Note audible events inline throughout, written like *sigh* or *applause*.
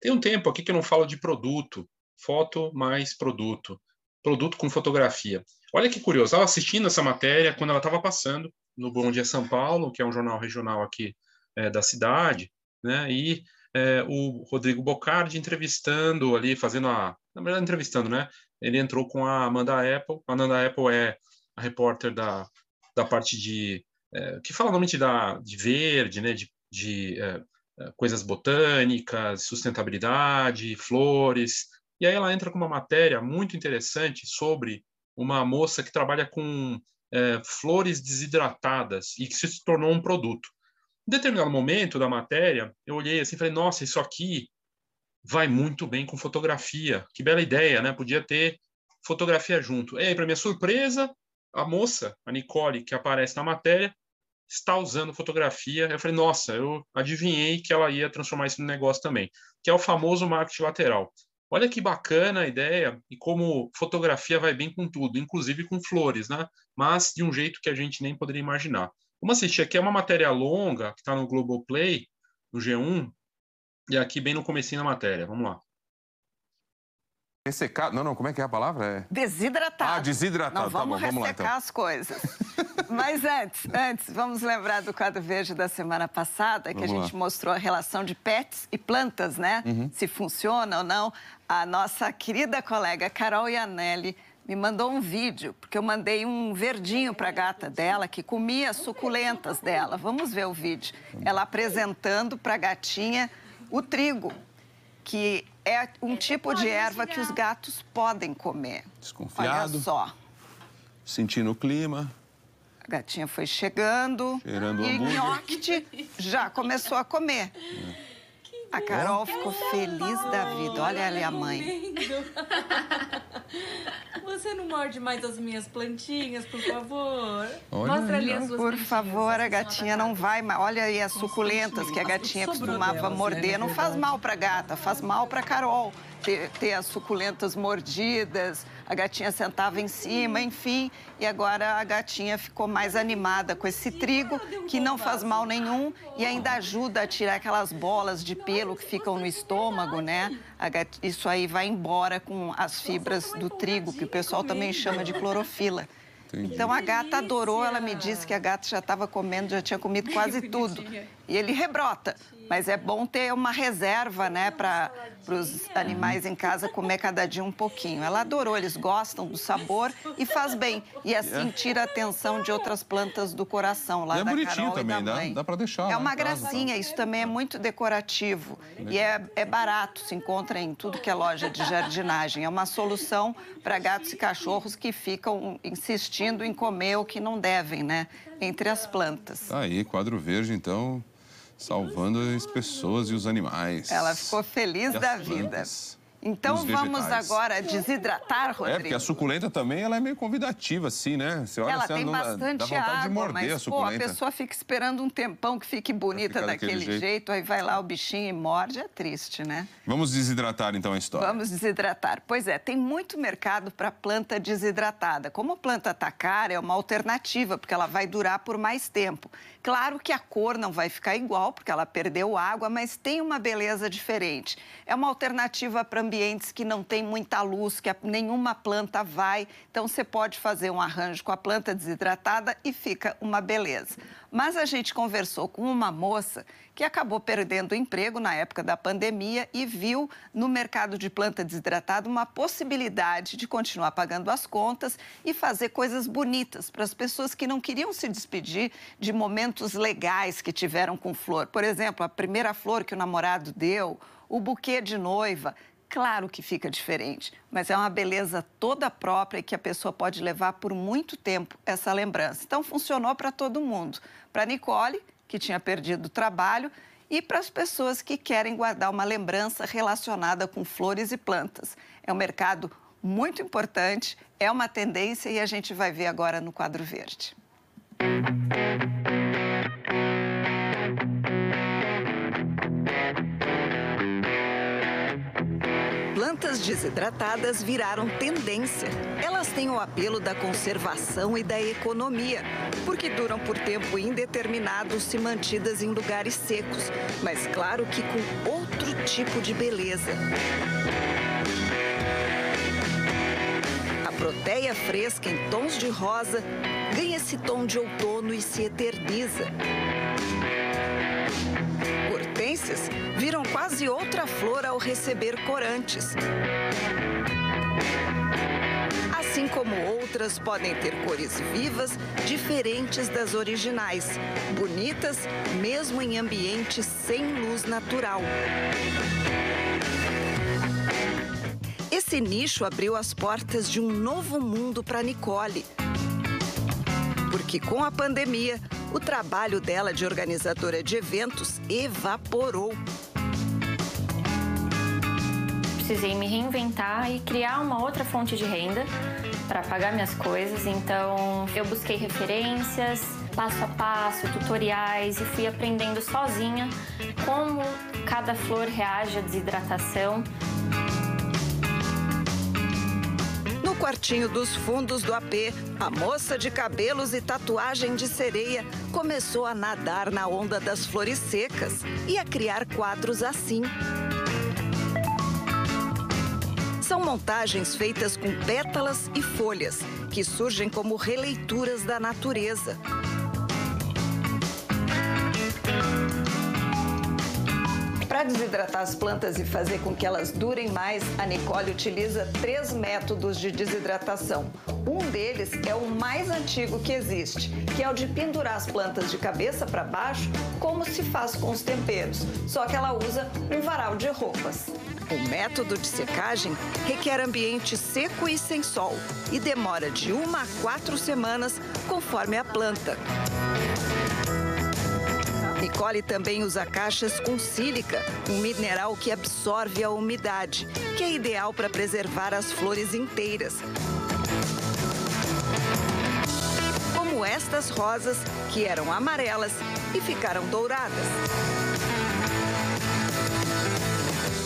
Tem um tempo aqui que eu não falo de produto, foto mais produto, produto com fotografia. Olha que curioso, estava assistindo essa matéria quando ela estava passando no Bom Dia São Paulo, que é um jornal regional aqui é, da cidade, né? E é, o Rodrigo Bocardi entrevistando ali, fazendo a, na verdade entrevistando, né? Ele entrou com a Amanda Apple. A Amanda Apple é a repórter da, da parte de é, que fala normalmente da de verde, né? De, de coisas botânicas, sustentabilidade, flores. E aí ela entra com uma matéria muito interessante sobre uma moça que trabalha com é, flores desidratadas e que se tornou um produto. Em determinado momento da matéria, eu olhei assim e falei, nossa, isso aqui vai muito bem com fotografia. Que bela ideia, né? Podia ter fotografia junto. E aí, para minha surpresa, a moça, a Nicole, que aparece na matéria, está usando fotografia. Eu falei, nossa, eu adivinhei que ela ia transformar isso no negócio também, que é o famoso marketing lateral. Olha que bacana a ideia e como fotografia vai bem com tudo, inclusive com flores, né? Mas de um jeito que a gente nem poderia imaginar. Vamos assistir aqui, é uma matéria longa que está no Globoplay, no G1, e aqui bem no comecinho da matéria. Vamos lá. Ressecado? Não, não, como é que é a palavra? É... Desidratado. Ah, desidratado. Não, vamos tá bom, vamos ressecar lá, então. as coisas. *laughs* Mas antes, antes, vamos lembrar do quadro verde da semana passada, que Vamos a gente lá. mostrou a relação de pets e plantas, né? Uhum. Se funciona ou não. A nossa querida colega Carol Ianelli me mandou um vídeo, porque eu mandei um verdinho para a gata dela, que comia as suculentas dela. Vamos ver o vídeo. Ela apresentando para a gatinha o trigo, que é um tipo de erva que os gatos podem comer. Desconfiado. Olha só. Sentindo o clima. A gatinha foi chegando Cheirando o e. Nhoque já começou a comer. A Carol ficou feliz da vida. Olha ela e a mãe. *laughs* Você não morde mais as minhas plantinhas, por favor? Olha Mostra ali as suas Por favor, a gatinha só não vai mais. Olha aí as suculentas que a gatinha costumava né, morder. Não faz mal pra gata, faz mal pra Carol. Ter, ter as suculentas mordidas, a gatinha sentava em cima, enfim. E agora a gatinha ficou mais animada com esse trigo, que não faz mal nenhum e ainda ajuda a tirar aquelas bolas de pelo que ficam no estômago, né? A gat- Isso aí vai embora com as fibras do trigo, que o pessoal também chama de clorofila. Entendi. Então a gata adorou, ela me disse que a gata já estava comendo, já tinha comido *laughs* quase tudo. E ele rebrota. Mas é bom ter uma reserva, né, para os animais em casa comer cada dia um pouquinho. Ela adorou, eles gostam do sabor e faz bem. E assim tira a atenção de outras plantas do coração, lá E é da bonitinho Carol também, e da dá- mãe. dá pra deixar lá É uma casa, tá? gracinha, isso também é muito decorativo. E é, é barato, se encontra em tudo que é loja de jardinagem. É uma solução para gatos e cachorros que ficam insistindo em comer o que não devem, né? Entre as plantas. Tá aí, quadro verde, então, salvando as pessoas e os animais. Ela ficou feliz da vida. plantas. Então Os vamos agora desidratar, É, porque Rodrigo. a suculenta também ela é meio convidativa, assim, né? Você olha Ela assim, tem não bastante dá vontade água, de morder mas a pô, a suculenta. pessoa fica esperando um tempão que fique bonita daquele daquele jeito. jeito. aí vai lá o bichinho e morde, é triste, né? Vamos desidratar então a história. Vamos desidratar. Pois é, tem muito mercado para planta desidratada. Como a planta está cara, é uma alternativa, porque ela vai durar por mais tempo. Claro que a cor não vai ficar igual, porque ela perdeu água, mas tem uma beleza diferente. É uma alternativa para ambientes que não tem muita luz, que nenhuma planta vai. Então, você pode fazer um arranjo com a planta desidratada e fica uma beleza. Mas a gente conversou com uma moça que acabou perdendo o emprego na época da pandemia e viu no mercado de planta desidratada uma possibilidade de continuar pagando as contas e fazer coisas bonitas para as pessoas que não queriam se despedir de momentos legais que tiveram com flor. Por exemplo, a primeira flor que o namorado deu, o buquê de noiva. Claro que fica diferente, mas é uma beleza toda própria que a pessoa pode levar por muito tempo essa lembrança. Então, funcionou para todo mundo. Para Nicole, que tinha perdido o trabalho, e para as pessoas que querem guardar uma lembrança relacionada com flores e plantas. É um mercado muito importante, é uma tendência e a gente vai ver agora no quadro verde. Plantas desidratadas viraram tendência. Elas têm o apelo da conservação e da economia, porque duram por tempo indeterminado se mantidas em lugares secos, mas claro que com outro tipo de beleza. A proteia fresca em tons de rosa ganha esse tom de outono e se eterniza viram quase outra flor ao receber corantes. Assim como outras podem ter cores vivas, diferentes das originais, bonitas mesmo em ambientes sem luz natural. Esse nicho abriu as portas de um novo mundo para Nicole. Porque com a pandemia, o trabalho dela de organizadora de eventos evaporou. Precisei me reinventar e criar uma outra fonte de renda para pagar minhas coisas. Então, eu busquei referências, passo a passo, tutoriais e fui aprendendo sozinha como cada flor reage à desidratação quartinho dos fundos do AP, a moça de cabelos e tatuagem de sereia começou a nadar na onda das flores secas e a criar quadros assim. São montagens feitas com pétalas e folhas, que surgem como releituras da natureza. Para desidratar as plantas e fazer com que elas durem mais, a Nicole utiliza três métodos de desidratação. Um deles é o mais antigo que existe, que é o de pendurar as plantas de cabeça para baixo, como se faz com os temperos, só que ela usa um varal de roupas. O método de secagem requer ambiente seco e sem sol e demora de uma a quatro semanas, conforme a planta. Nicole também usa caixas com sílica, um mineral que absorve a umidade, que é ideal para preservar as flores inteiras. Como estas rosas, que eram amarelas e ficaram douradas.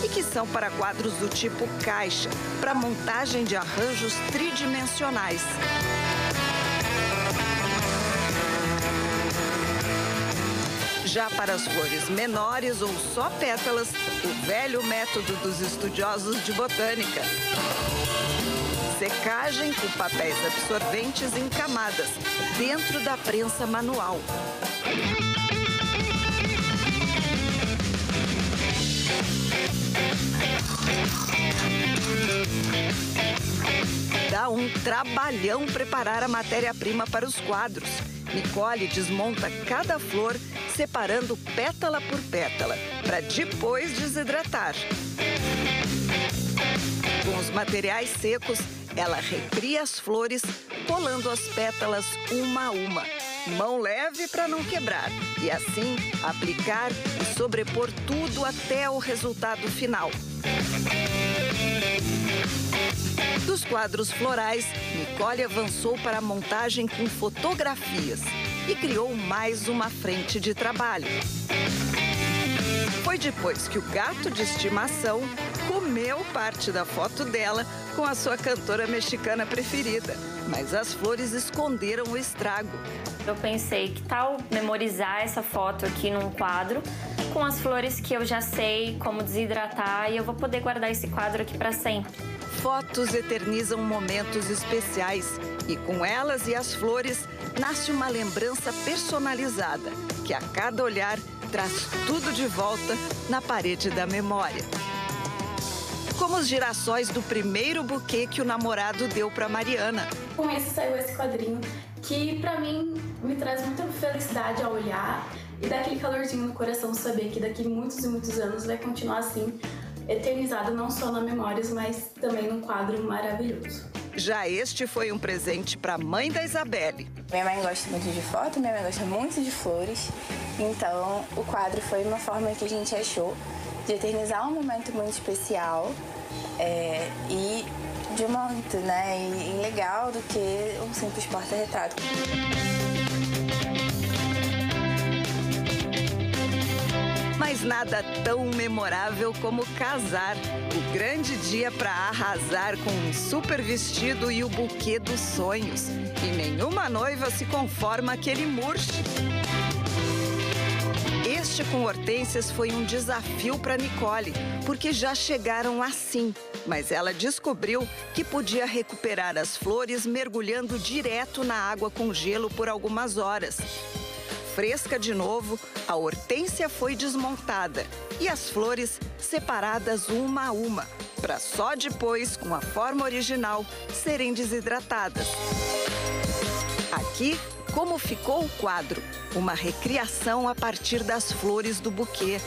E que são para quadros do tipo caixa, para montagem de arranjos tridimensionais. Já para as flores menores ou só pétalas, o velho método dos estudiosos de botânica. Secagem com papéis absorventes em camadas, dentro da prensa manual. Dá um trabalhão preparar a matéria-prima para os quadros. Nicole desmonta cada flor separando pétala por pétala, para depois desidratar. Com os materiais secos, ela recria as flores, colando as pétalas uma a uma. Mão leve para não quebrar. E assim, aplicar e sobrepor tudo até o resultado final. Dos quadros florais, Nicole avançou para a montagem com fotografias e criou mais uma frente de trabalho. Foi depois que o gato de estimação comeu parte da foto dela com a sua cantora mexicana preferida, mas as flores esconderam o estrago. Eu pensei que tal memorizar essa foto aqui num quadro com as flores que eu já sei como desidratar e eu vou poder guardar esse quadro aqui para sempre. Fotos eternizam momentos especiais e com elas e as flores nasce uma lembrança personalizada que a cada olhar traz tudo de volta na parede da memória. Como os girassóis do primeiro buquê que o namorado deu para Mariana. Com isso saiu esse quadrinho que para mim me traz muita felicidade ao olhar e dá aquele calorzinho no coração saber que daqui muitos e muitos anos vai continuar assim, eternizado não só na memórias, mas também num quadro maravilhoso. Já este foi um presente para a mãe da Isabelle. Minha mãe gosta muito de foto, minha mãe gosta muito de flores. Então, o quadro foi uma forma que a gente achou de eternizar um momento muito especial é, e de muito, né? E, e legal do que um simples porta-retrato. Nada tão memorável como casar. O grande dia para arrasar com um super vestido e o buquê dos sonhos. E nenhuma noiva se conforma que ele murche. Este com hortênsias foi um desafio para Nicole, porque já chegaram assim. Mas ela descobriu que podia recuperar as flores mergulhando direto na água com gelo por algumas horas. Fresca de novo, a hortênsia foi desmontada e as flores separadas uma a uma, para só depois, com a forma original, serem desidratadas. Aqui, como ficou o quadro, uma recriação a partir das flores do buquê.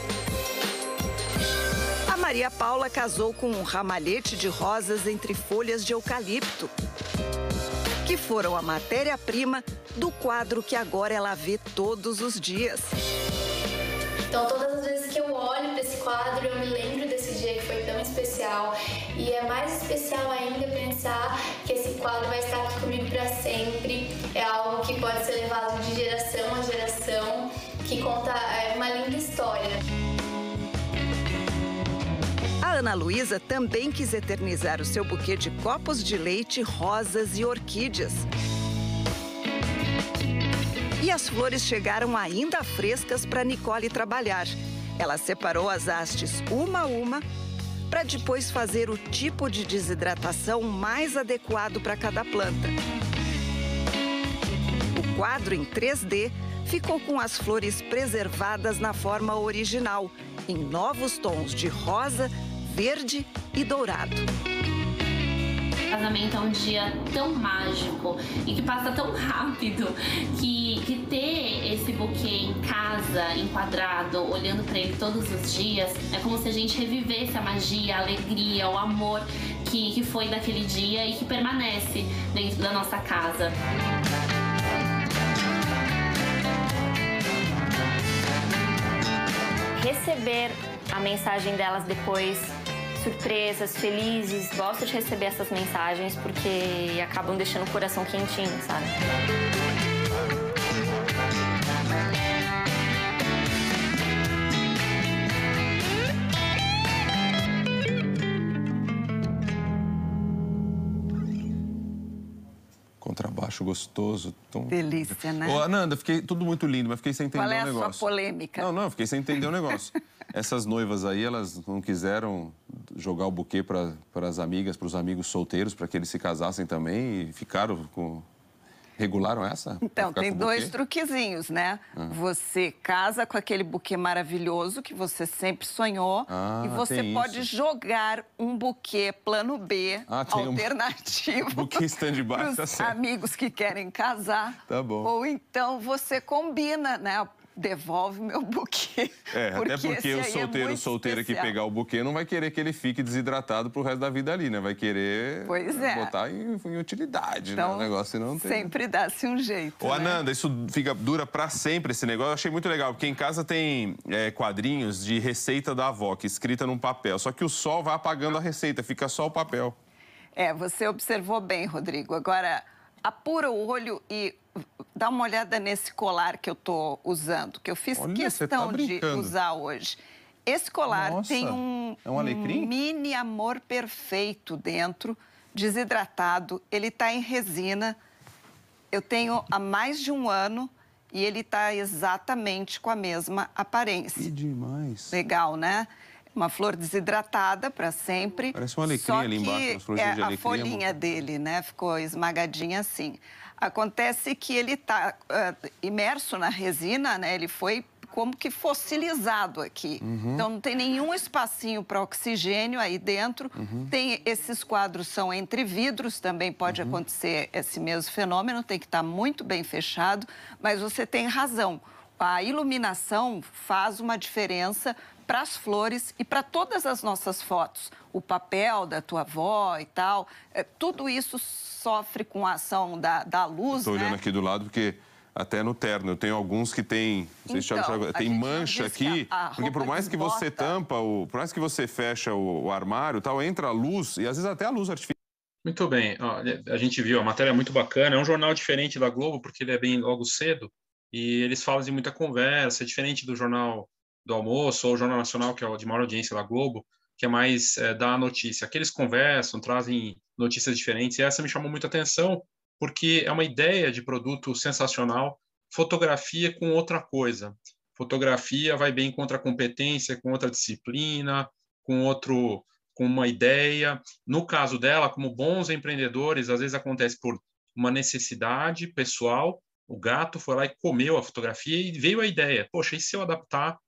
A Maria Paula casou com um ramalhete de rosas entre folhas de eucalipto, que foram a matéria-prima do quadro que agora ela vê todos os dias. Então, todas as vezes que eu olho para esse quadro, eu me lembro desse dia que foi tão especial. E é mais especial ainda pensar que esse quadro vai estar aqui comigo para sempre. É algo que pode ser levado de geração a geração, que conta é, uma linda história. Ana Luísa também quis eternizar o seu buquê de copos de leite, rosas e orquídeas. E as flores chegaram ainda frescas para Nicole trabalhar. Ela separou as hastes uma a uma para depois fazer o tipo de desidratação mais adequado para cada planta. O quadro em 3D ficou com as flores preservadas na forma original, em novos tons de rosa, verde e dourado. Casamento é um dia tão mágico e que passa tão rápido que, que ter esse buquê em casa, enquadrado, olhando para ele todos os dias, é como se a gente revivesse a magia, a alegria, o amor que, que foi daquele dia e que permanece dentro da nossa casa. Receber a mensagem delas depois surpresas, felizes. Gosto de receber essas mensagens porque acabam deixando o coração quentinho, sabe? Contrabaixo gostoso. Tão... Delícia, né? Ô, Ananda, fiquei tudo muito lindo, mas fiquei sem entender Qual é um a negócio. sua polêmica? Não, não, fiquei sem entender o um negócio. *laughs* Essas noivas aí, elas não quiseram jogar o buquê para as amigas, para os amigos solteiros, para que eles se casassem também e ficaram com. Regularam essa? Então, tem dois truquezinhos, né? Ah. Você casa com aquele buquê maravilhoso que você sempre sonhou Ah, e você pode isso. jogar um buquê plano B Ah, tem um alternativo *laughs* buquê stand-by, *laughs* tá certo. amigos que querem casar. Tá bom. Ou então você combina, né? Devolve meu buquê. É, *laughs* até porque o é solteiro, muito solteira que pegar o buquê não vai querer que ele fique desidratado pro resto da vida ali, né? Vai querer é. botar em, em utilidade, né? Então, O negócio não tem. sempre dá-se um jeito. Ô, né? Ananda, isso fica, dura pra sempre esse negócio. Eu achei muito legal, porque em casa tem é, quadrinhos de receita da avó, que é escrita num papel. Só que o sol vai apagando a receita, fica só o papel. É, você observou bem, Rodrigo. Agora, apura o olho e dá uma olhada nesse colar que eu tô usando, que eu fiz Olha, tá questão de brincando. usar hoje. Esse colar Nossa, tem um, é um alecrim? mini amor perfeito dentro, desidratado. Ele está em resina. Eu tenho há mais de um ano e ele está exatamente com a mesma aparência. Que demais. Legal, né? Uma flor desidratada para sempre. Parece um alecrim ali embaixo, umas florzinhas é, de a folhinha amor. dele, né? Ficou esmagadinha assim. Acontece que ele está imerso na resina, né? Ele foi como que fossilizado aqui. Uhum. Então não tem nenhum espacinho para oxigênio aí dentro. Uhum. Tem esses quadros são entre vidros, também pode Uhum. acontecer esse mesmo fenômeno, tem que estar muito bem fechado, mas você tem razão. A iluminação faz uma diferença para as flores e para todas as nossas fotos. O papel da tua avó e tal, é, tudo isso sofre com a ação da, da luz, Estou né? olhando aqui do lado porque até no terno eu tenho alguns que tem, não sei se Então, chama- tem mancha aqui, a- a porque por mais que você desbota. tampa, o, por mais que você fecha o, o armário, tal, entra a luz e às vezes até a luz artificial. Muito bem. Ó, a gente viu, a matéria é muito bacana. É um jornal diferente da Globo, porque ele é bem logo cedo. E eles fazem muita conversa, é diferente do jornal do almoço, ou o Jornal Nacional, que é o de maior audiência da Globo, que é mais é, da notícia. Aqui eles conversam, trazem notícias diferentes, e essa me chamou muita atenção, porque é uma ideia de produto sensacional, fotografia com outra coisa. Fotografia vai bem com outra competência, com outra disciplina, com outro com uma ideia. No caso dela, como bons empreendedores, às vezes acontece por uma necessidade pessoal. O gato foi lá e comeu a fotografia e veio a ideia: poxa, e se eu adaptar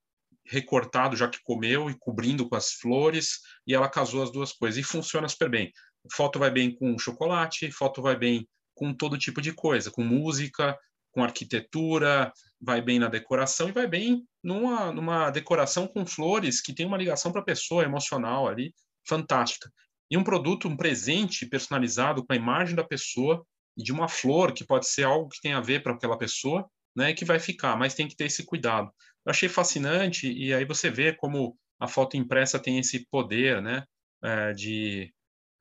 recortado, já que comeu, e cobrindo com as flores, e ela casou as duas coisas. E funciona super bem. Foto vai bem com chocolate, foto vai bem com todo tipo de coisa, com música, com arquitetura, vai bem na decoração e vai bem numa, numa decoração com flores que tem uma ligação para a pessoa emocional ali, fantástica. E um produto, um presente personalizado com a imagem da pessoa e de uma flor, que pode ser algo que tem a ver para aquela pessoa, né, que vai ficar, mas tem que ter esse cuidado. Eu achei fascinante, e aí você vê como a foto impressa tem esse poder, né, é, de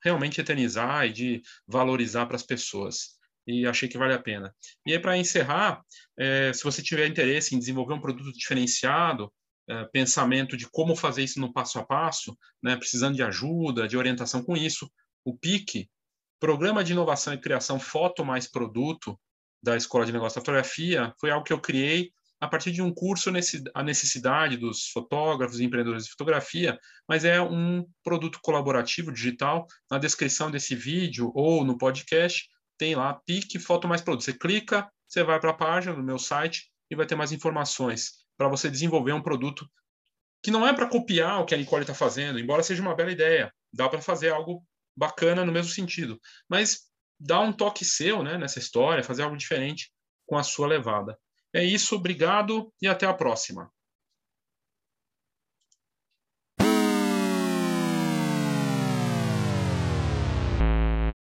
realmente eternizar e de valorizar para as pessoas. E achei que vale a pena. E aí, para encerrar, é, se você tiver interesse em desenvolver um produto diferenciado, é, pensamento de como fazer isso no passo a passo, né, precisando de ajuda, de orientação com isso, o PIC, Programa de Inovação e Criação Foto Mais Produto, da Escola de Negócio da Fotografia, foi algo que eu criei a partir de um curso nesse, a necessidade dos fotógrafos e empreendedores de fotografia, mas é um produto colaborativo digital. Na descrição desse vídeo ou no podcast tem lá PIC Foto Mais Produto. Você clica, você vai para a página do meu site e vai ter mais informações para você desenvolver um produto que não é para copiar o que a Nicole está fazendo, embora seja uma bela ideia. Dá para fazer algo bacana no mesmo sentido, mas dá um toque seu né, nessa história, fazer algo diferente com a sua levada. É isso, obrigado e até a próxima.